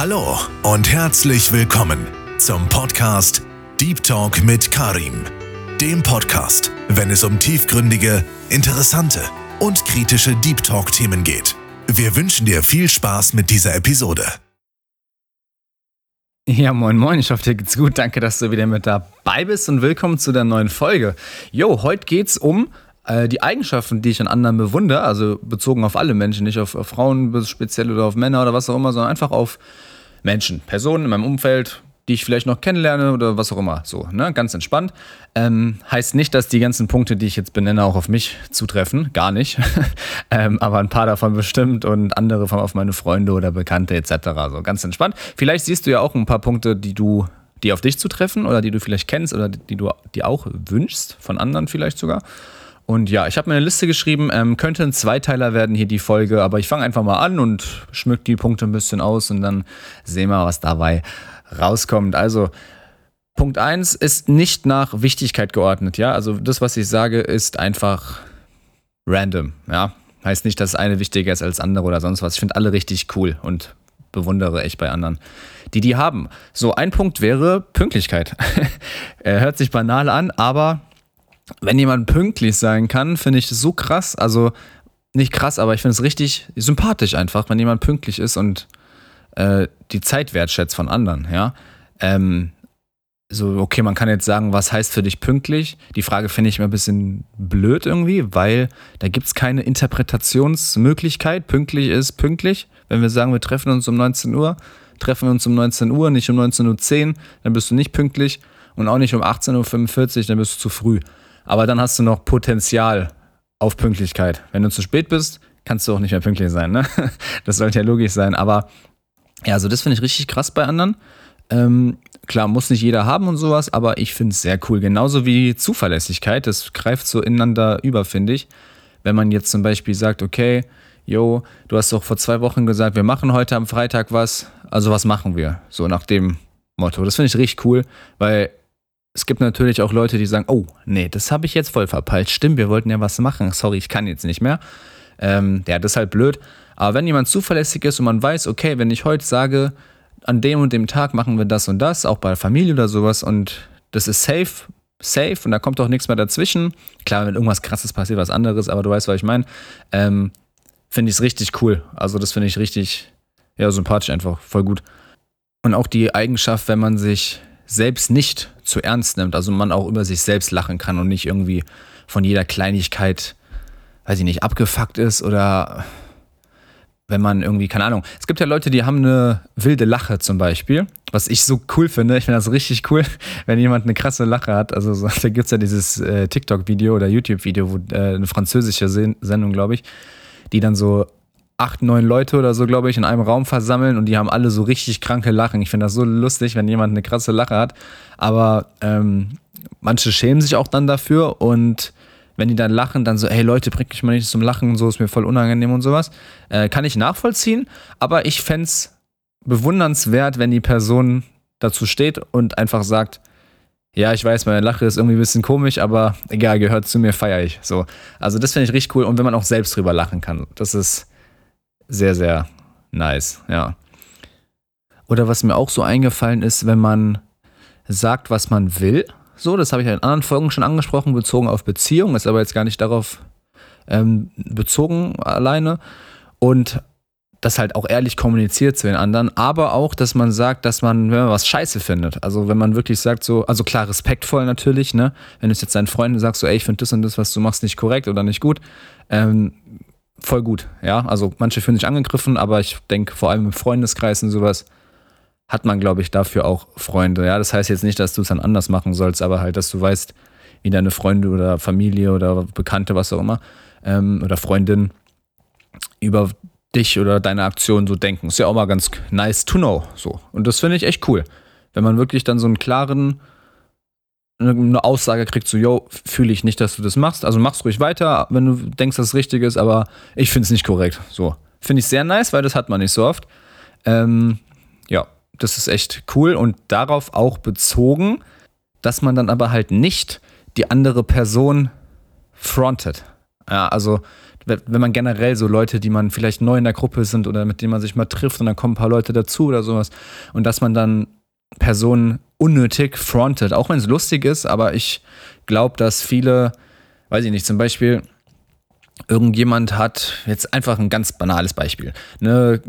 Hallo und herzlich willkommen zum Podcast Deep Talk mit Karim. Dem Podcast, wenn es um tiefgründige, interessante und kritische Deep Talk-Themen geht. Wir wünschen dir viel Spaß mit dieser Episode. Ja, moin moin, ich hoffe dir geht's gut. Danke, dass du wieder mit dabei bist und willkommen zu der neuen Folge. Jo, heute geht's um äh, die Eigenschaften, die ich an anderen bewundere, also bezogen auf alle Menschen, nicht auf, auf Frauen speziell oder auf Männer oder was auch immer, sondern einfach auf Menschen, Personen in meinem Umfeld, die ich vielleicht noch kennenlerne oder was auch immer. So, ne? Ganz entspannt. Ähm, heißt nicht, dass die ganzen Punkte, die ich jetzt benenne, auch auf mich zutreffen. Gar nicht. ähm, aber ein paar davon bestimmt und andere von auf meine Freunde oder Bekannte etc. So ganz entspannt. Vielleicht siehst du ja auch ein paar Punkte, die du, die auf dich zutreffen oder die du vielleicht kennst oder die du dir auch wünschst, von anderen vielleicht sogar. Und ja, ich habe mir eine Liste geschrieben, ähm, könnte ein Zweiteiler werden hier die Folge, aber ich fange einfach mal an und schmück die Punkte ein bisschen aus und dann sehen wir, was dabei rauskommt. Also, Punkt 1 ist nicht nach Wichtigkeit geordnet, ja. Also das, was ich sage, ist einfach random, ja. Heißt nicht, dass eine wichtiger ist als andere oder sonst was. Ich finde alle richtig cool und bewundere echt bei anderen, die die haben. So, ein Punkt wäre Pünktlichkeit. Hört sich banal an, aber wenn jemand pünktlich sein kann, finde ich so krass. Also nicht krass, aber ich finde es richtig sympathisch einfach, wenn jemand pünktlich ist und äh, die Zeit wertschätzt von anderen, ja. Ähm, so, okay, man kann jetzt sagen, was heißt für dich pünktlich? Die Frage finde ich immer ein bisschen blöd irgendwie, weil da gibt es keine Interpretationsmöglichkeit. Pünktlich ist pünktlich. Wenn wir sagen, wir treffen uns um 19 Uhr, treffen wir uns um 19 Uhr, nicht um 19.10 Uhr, dann bist du nicht pünktlich und auch nicht um 18.45 Uhr, dann bist du zu früh aber dann hast du noch Potenzial auf Pünktlichkeit. Wenn du zu spät bist, kannst du auch nicht mehr pünktlich sein. Ne? Das sollte ja logisch sein. Aber ja, also das finde ich richtig krass bei anderen. Ähm, klar, muss nicht jeder haben und sowas, aber ich finde es sehr cool. Genauso wie Zuverlässigkeit. Das greift so ineinander über, finde ich. Wenn man jetzt zum Beispiel sagt, okay, yo, du hast doch vor zwei Wochen gesagt, wir machen heute am Freitag was. Also was machen wir? So nach dem Motto. Das finde ich richtig cool, weil es gibt natürlich auch Leute, die sagen, oh, nee, das habe ich jetzt voll verpeilt. Stimmt, wir wollten ja was machen. Sorry, ich kann jetzt nicht mehr. Ähm, ja, das ist halt blöd. Aber wenn jemand zuverlässig ist und man weiß, okay, wenn ich heute sage, an dem und dem Tag machen wir das und das, auch bei der Familie oder sowas, und das ist safe, safe und da kommt auch nichts mehr dazwischen. Klar, wenn irgendwas krasses passiert, was anderes, aber du weißt, was ich meine. Ähm, finde ich es richtig cool. Also, das finde ich richtig, ja, sympathisch einfach, voll gut. Und auch die Eigenschaft, wenn man sich selbst nicht zu ernst nimmt, also man auch über sich selbst lachen kann und nicht irgendwie von jeder Kleinigkeit, weiß ich nicht, abgefuckt ist oder wenn man irgendwie, keine Ahnung. Es gibt ja Leute, die haben eine wilde Lache zum Beispiel, was ich so cool finde. Ich finde das richtig cool, wenn jemand eine krasse Lache hat. Also so, da gibt es ja dieses äh, TikTok-Video oder YouTube-Video, wo äh, eine französische Sendung, glaube ich, die dann so acht, neun Leute oder so, glaube ich, in einem Raum versammeln und die haben alle so richtig kranke Lachen. Ich finde das so lustig, wenn jemand eine krasse Lache hat. Aber ähm, manche schämen sich auch dann dafür und wenn die dann lachen, dann so, hey Leute, bringt mich mal nicht zum Lachen und so, ist mir voll unangenehm und sowas. Äh, kann ich nachvollziehen, aber ich fände es bewundernswert, wenn die Person dazu steht und einfach sagt, ja, ich weiß, meine Lache ist irgendwie ein bisschen komisch, aber egal, gehört zu mir, feiere ich. So. Also das finde ich richtig cool und wenn man auch selbst drüber lachen kann, das ist, sehr, sehr nice, ja. Oder was mir auch so eingefallen ist, wenn man sagt, was man will. So, das habe ich in anderen Folgen schon angesprochen, bezogen auf Beziehung, ist aber jetzt gar nicht darauf ähm, bezogen alleine. Und das halt auch ehrlich kommuniziert zu den anderen, aber auch, dass man sagt, dass man, wenn man was scheiße findet, also wenn man wirklich sagt, so, also klar, respektvoll natürlich, ne, wenn du jetzt deinen Freunden sagst, so, ey, ich finde das und das, was du machst, nicht korrekt oder nicht gut, ähm, voll gut. Ja, also manche fühlen sich angegriffen, aber ich denke, vor allem im Freundeskreis und sowas hat man, glaube ich, dafür auch Freunde. Ja, das heißt jetzt nicht, dass du es dann anders machen sollst, aber halt, dass du weißt, wie deine Freunde oder Familie oder Bekannte, was auch immer, ähm, oder Freundin über dich oder deine Aktion so denken. Ist ja auch mal ganz nice to know. So. Und das finde ich echt cool. Wenn man wirklich dann so einen klaren eine Aussage kriegt, so, yo, fühle ich nicht, dass du das machst. Also mach's ruhig weiter, wenn du denkst, dass es richtig ist, aber ich finde es nicht korrekt. So. Finde ich sehr nice, weil das hat man nicht so oft. Ähm, ja, das ist echt cool und darauf auch bezogen, dass man dann aber halt nicht die andere Person frontet. Ja, also wenn man generell so Leute, die man vielleicht neu in der Gruppe sind oder mit denen man sich mal trifft und dann kommen ein paar Leute dazu oder sowas und dass man dann Personen unnötig frontet, auch wenn es lustig ist, aber ich glaube, dass viele, weiß ich nicht, zum Beispiel irgendjemand hat, jetzt einfach ein ganz banales Beispiel, eine,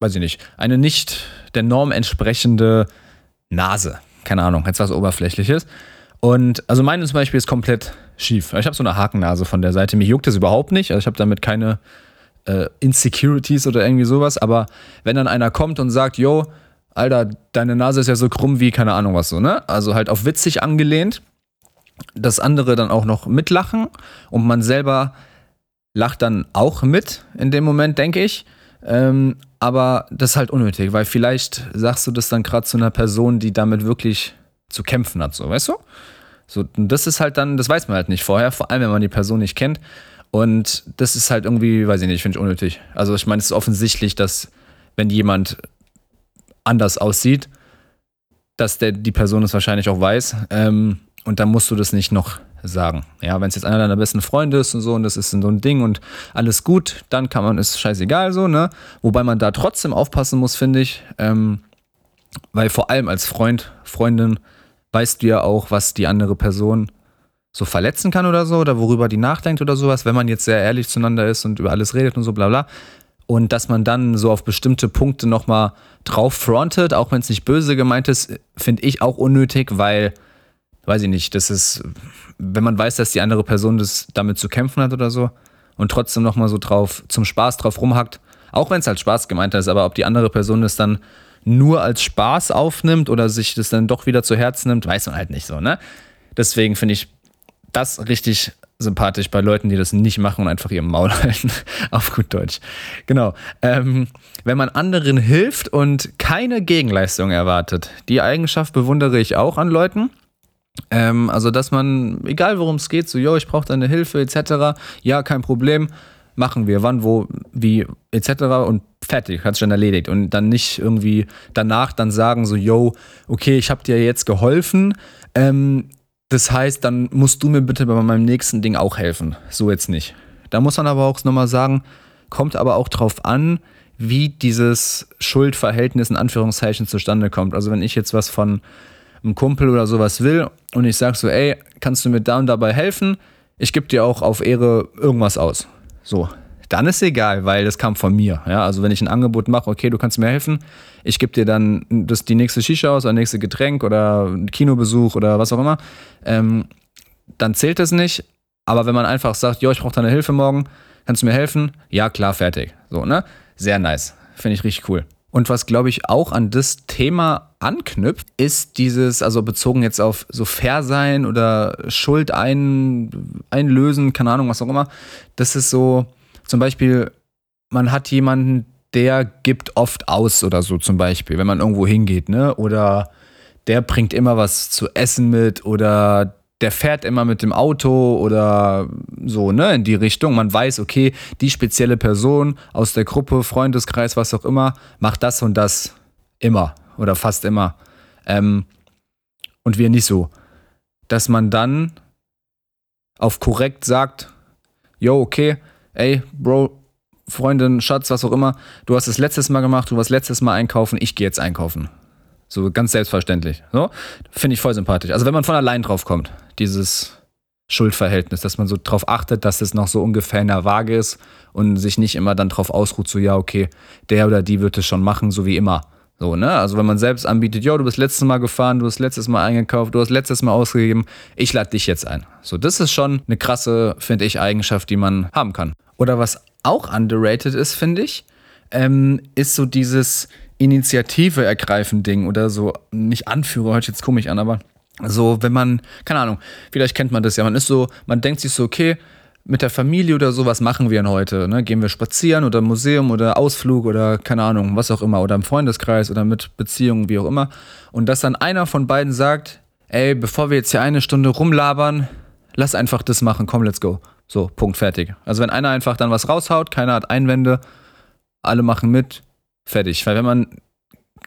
weiß ich nicht, eine nicht der Norm entsprechende Nase, keine Ahnung, jetzt was Oberflächliches. Und also meine zum Beispiel ist komplett schief. Ich habe so eine Hakennase von der Seite. Mich juckt das überhaupt nicht. Also ich habe damit keine äh, Insecurities oder irgendwie sowas. Aber wenn dann einer kommt und sagt, yo, Alter, deine Nase ist ja so krumm wie keine Ahnung was so, ne? Also halt auf witzig angelehnt, dass andere dann auch noch mitlachen und man selber lacht dann auch mit in dem Moment, denke ich. Ähm, aber das ist halt unnötig, weil vielleicht sagst du das dann gerade zu einer Person, die damit wirklich zu kämpfen hat, so, weißt du? So, das ist halt dann, das weiß man halt nicht vorher, vor allem wenn man die Person nicht kennt. Und das ist halt irgendwie, weiß ich nicht, finde ich unnötig. Also ich meine, es ist offensichtlich, dass wenn jemand anders aussieht, dass der, die Person es wahrscheinlich auch weiß. Ähm, und dann musst du das nicht noch sagen. Ja, wenn es jetzt einer deiner besten Freunde ist und so und das ist so ein Ding und alles gut, dann kann man, ist scheißegal so, ne? Wobei man da trotzdem aufpassen muss, finde ich. Ähm, weil vor allem als Freund, Freundin, weißt du ja auch, was die andere Person so verletzen kann oder so oder worüber die nachdenkt oder sowas, wenn man jetzt sehr ehrlich zueinander ist und über alles redet und so bla bla. Und dass man dann so auf bestimmte Punkte nochmal drauf frontet, auch wenn es nicht böse gemeint ist, finde ich auch unnötig, weil, weiß ich nicht, das ist, wenn man weiß, dass die andere Person das damit zu kämpfen hat oder so und trotzdem nochmal so drauf, zum Spaß drauf rumhackt, auch wenn es halt Spaß gemeint ist, aber ob die andere Person das dann nur als Spaß aufnimmt oder sich das dann doch wieder zu Herzen nimmt, weiß man halt nicht so, ne? Deswegen finde ich das richtig sympathisch bei Leuten, die das nicht machen und einfach ihr Maul halten, auf gut Deutsch. Genau. Ähm, wenn man anderen hilft und keine Gegenleistung erwartet, die Eigenschaft bewundere ich auch an Leuten. Ähm, also, dass man, egal worum es geht, so, yo, ich brauche deine Hilfe, etc., ja, kein Problem machen wir, wann, wo, wie, etc. und fertig, hat schon erledigt. Und dann nicht irgendwie danach dann sagen, so, yo, okay, ich habe dir jetzt geholfen, ähm, das heißt, dann musst du mir bitte bei meinem nächsten Ding auch helfen. So jetzt nicht. Da muss man aber auch nochmal sagen, kommt aber auch drauf an, wie dieses Schuldverhältnis in Anführungszeichen zustande kommt. Also wenn ich jetzt was von einem Kumpel oder sowas will und ich sage so, ey, kannst du mir da und dabei helfen? Ich gebe dir auch auf Ehre irgendwas aus. So, dann ist egal, weil das kam von mir. Ja, also wenn ich ein Angebot mache, okay, du kannst mir helfen, ich gebe dir dann das, die nächste Shisha aus, oder nächste Getränk oder einen Kinobesuch oder was auch immer, ähm, dann zählt das nicht. Aber wenn man einfach sagt, jo, ich brauche deine Hilfe morgen, kannst du mir helfen? Ja, klar, fertig. So, ne? Sehr nice. Finde ich richtig cool. Und was, glaube ich, auch an das Thema anknüpft, ist dieses, also bezogen jetzt auf so fair sein oder Schuld ein, einlösen, keine Ahnung, was auch immer. Das ist so, zum Beispiel, man hat jemanden, der gibt oft aus oder so zum Beispiel, wenn man irgendwo hingeht, ne? Oder der bringt immer was zu essen mit oder der fährt immer mit dem Auto oder so, ne, in die Richtung. Man weiß, okay, die spezielle Person aus der Gruppe, Freundeskreis, was auch immer, macht das und das immer oder fast immer. Ähm, und wir nicht so. Dass man dann auf korrekt sagt, yo, okay, ey, Bro, Freundin, Schatz, was auch immer, du hast es letztes Mal gemacht, du warst letztes Mal einkaufen, ich gehe jetzt einkaufen. So ganz selbstverständlich. So, finde ich voll sympathisch. Also wenn man von allein drauf kommt, dieses Schuldverhältnis, dass man so drauf achtet, dass es noch so ungefähr in der Waage ist und sich nicht immer dann drauf ausruht, so ja, okay, der oder die wird es schon machen, so wie immer. So, ne? Also wenn man selbst anbietet, jo, du bist letztes Mal gefahren, du hast letztes Mal eingekauft, du hast letztes Mal ausgegeben, ich lade dich jetzt ein. So, das ist schon eine krasse, finde ich, Eigenschaft, die man haben kann. Oder was auch underrated ist, finde ich, ähm, ist so dieses Initiative ergreifen Ding oder so, nicht Anführer, hört sich jetzt komisch an, aber so, wenn man, keine Ahnung, vielleicht kennt man das ja, man ist so, man denkt sich so, okay, mit der Familie oder so, was machen wir denn heute? Ne? Gehen wir spazieren oder Museum oder Ausflug oder keine Ahnung, was auch immer, oder im Freundeskreis oder mit Beziehungen, wie auch immer. Und dass dann einer von beiden sagt, ey, bevor wir jetzt hier eine Stunde rumlabern, lass einfach das machen, komm, let's go. So, Punkt, fertig. Also wenn einer einfach dann was raushaut, keiner hat Einwände, alle machen mit, fertig. Weil wenn man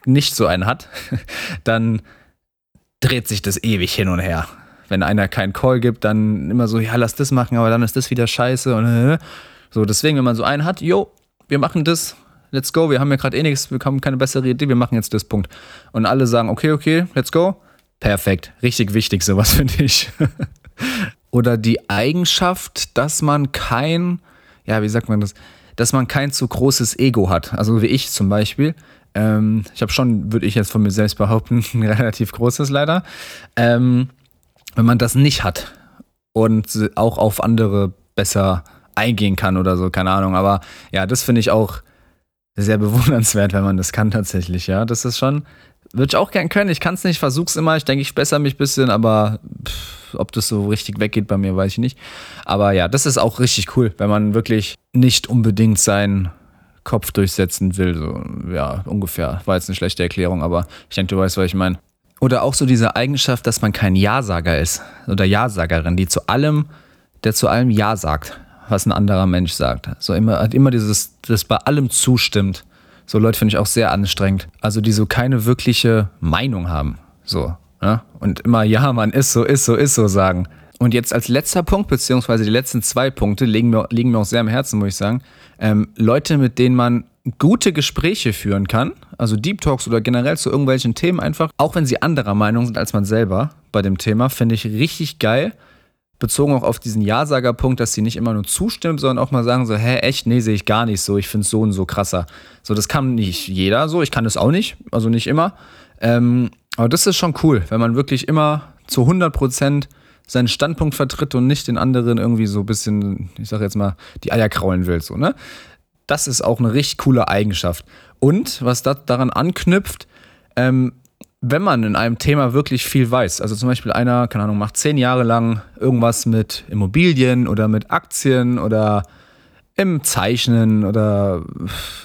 nicht so einen hat, dann dreht sich das ewig hin und her. Wenn einer keinen Call gibt, dann immer so, ja, lass das machen, aber dann ist das wieder scheiße und äh, So, deswegen, wenn man so einen hat, yo, wir machen das, let's go, wir haben ja gerade eh nichts, wir haben keine bessere Idee, wir machen jetzt das Punkt. Und alle sagen, okay, okay, let's go. Perfekt, richtig wichtig, sowas finde ich. Oder die Eigenschaft, dass man kein, ja, wie sagt man das, dass man kein zu großes Ego hat. Also wie ich zum Beispiel. Ähm, ich habe schon, würde ich jetzt von mir selbst behaupten, ein relativ großes leider. Ähm, wenn man das nicht hat und auch auf andere besser eingehen kann oder so, keine Ahnung. Aber ja, das finde ich auch sehr bewundernswert, wenn man das kann tatsächlich, ja. Das ist schon, würde ich auch gern können. Ich kann es nicht, versuch's immer. Ich denke, ich bessere mich ein bisschen, aber pff, ob das so richtig weggeht bei mir, weiß ich nicht. Aber ja, das ist auch richtig cool, wenn man wirklich nicht unbedingt seinen Kopf durchsetzen will. So, ja, ungefähr. War jetzt eine schlechte Erklärung, aber ich denke, du weißt, was ich meine. Oder auch so diese Eigenschaft, dass man kein Ja-Sager ist oder Ja-Sagerin, die zu allem, der zu allem Ja sagt was ein anderer Mensch sagt. So immer, hat immer dieses, das bei allem zustimmt. So Leute finde ich auch sehr anstrengend. Also die so keine wirkliche Meinung haben. So. Ne? Und immer, ja, man ist so, ist so, ist so sagen. Und jetzt als letzter Punkt, beziehungsweise die letzten zwei Punkte, liegen mir, liegen mir auch sehr am Herzen, muss ich sagen. Ähm, Leute, mit denen man gute Gespräche führen kann, also Deep Talks oder generell zu irgendwelchen Themen einfach, auch wenn sie anderer Meinung sind als man selber bei dem Thema, finde ich richtig geil bezogen auch auf diesen Ja-Sager-Punkt, dass sie nicht immer nur zustimmen, sondern auch mal sagen so, hä, echt, nee, sehe ich gar nicht so, ich finde es so und so krasser. So, das kann nicht jeder so, ich kann das auch nicht, also nicht immer. Ähm, aber das ist schon cool, wenn man wirklich immer zu 100 Prozent seinen Standpunkt vertritt und nicht den anderen irgendwie so ein bisschen, ich sag jetzt mal, die Eier kraulen will, so, ne? Das ist auch eine richtig coole Eigenschaft. Und was das daran anknüpft, ähm, wenn man in einem Thema wirklich viel weiß, also zum Beispiel einer, keine Ahnung, macht zehn Jahre lang irgendwas mit Immobilien oder mit Aktien oder im Zeichnen oder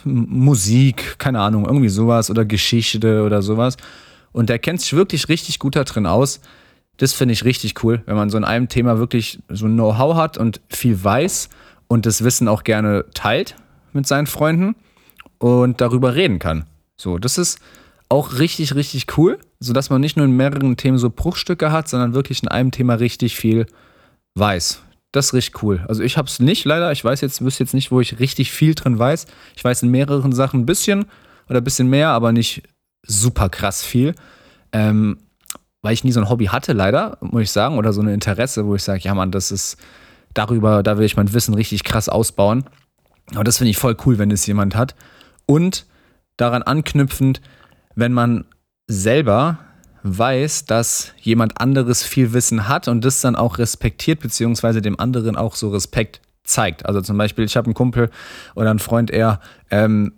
Musik, keine Ahnung, irgendwie sowas oder Geschichte oder sowas. Und der kennt sich wirklich richtig gut da drin aus. Das finde ich richtig cool, wenn man so in einem Thema wirklich so ein Know-how hat und viel weiß und das Wissen auch gerne teilt mit seinen Freunden und darüber reden kann. So, das ist, auch richtig, richtig cool, sodass man nicht nur in mehreren Themen so Bruchstücke hat, sondern wirklich in einem Thema richtig viel weiß. Das ist richtig cool. Also ich habe es nicht leider. Ich weiß jetzt, wüsste jetzt nicht, wo ich richtig viel drin weiß. Ich weiß in mehreren Sachen ein bisschen oder ein bisschen mehr, aber nicht super krass viel. Ähm, weil ich nie so ein Hobby hatte, leider, muss ich sagen, oder so ein Interesse, wo ich sage, ja Mann, das ist darüber, da will ich mein Wissen richtig krass ausbauen. Aber das finde ich voll cool, wenn es jemand hat. Und daran anknüpfend, wenn man selber weiß, dass jemand anderes viel Wissen hat und das dann auch respektiert, beziehungsweise dem anderen auch so Respekt zeigt. Also zum Beispiel, ich habe einen Kumpel oder einen Freund, er, ähm,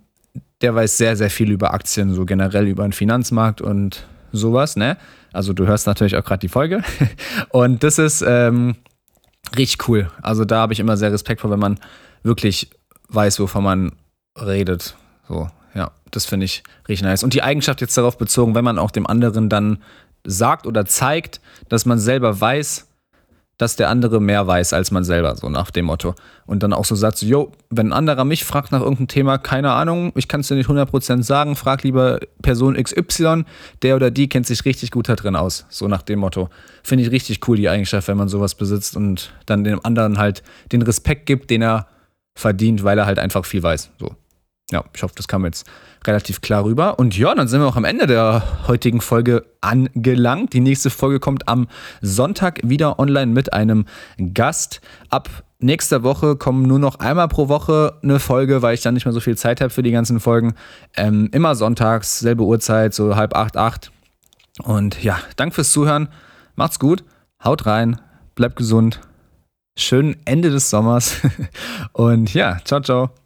der weiß sehr, sehr viel über Aktien, so generell über den Finanzmarkt und sowas, ne? Also du hörst natürlich auch gerade die Folge. Und das ist ähm, richtig cool. Also da habe ich immer sehr Respekt vor, wenn man wirklich weiß, wovon man redet. So, ja, das finde ich richtig nice. Und die Eigenschaft jetzt darauf bezogen, wenn man auch dem anderen dann sagt oder zeigt, dass man selber weiß, dass der andere mehr weiß als man selber, so nach dem Motto. Und dann auch so sagt, so, yo, wenn ein anderer mich fragt nach irgendeinem Thema, keine Ahnung, ich kann es dir nicht 100% sagen, frag lieber Person XY, der oder die kennt sich richtig gut da drin aus, so nach dem Motto. Finde ich richtig cool, die Eigenschaft, wenn man sowas besitzt und dann dem anderen halt den Respekt gibt, den er verdient, weil er halt einfach viel weiß, so. Ja, ich hoffe, das kam jetzt relativ klar rüber. Und ja, dann sind wir auch am Ende der heutigen Folge angelangt. Die nächste Folge kommt am Sonntag wieder online mit einem Gast. Ab nächster Woche kommen nur noch einmal pro Woche eine Folge, weil ich dann nicht mehr so viel Zeit habe für die ganzen Folgen. Ähm, immer sonntags, selbe Uhrzeit, so halb acht, acht. Und ja, danke fürs Zuhören. Macht's gut, haut rein, bleibt gesund. Schönen Ende des Sommers. Und ja, ciao, ciao.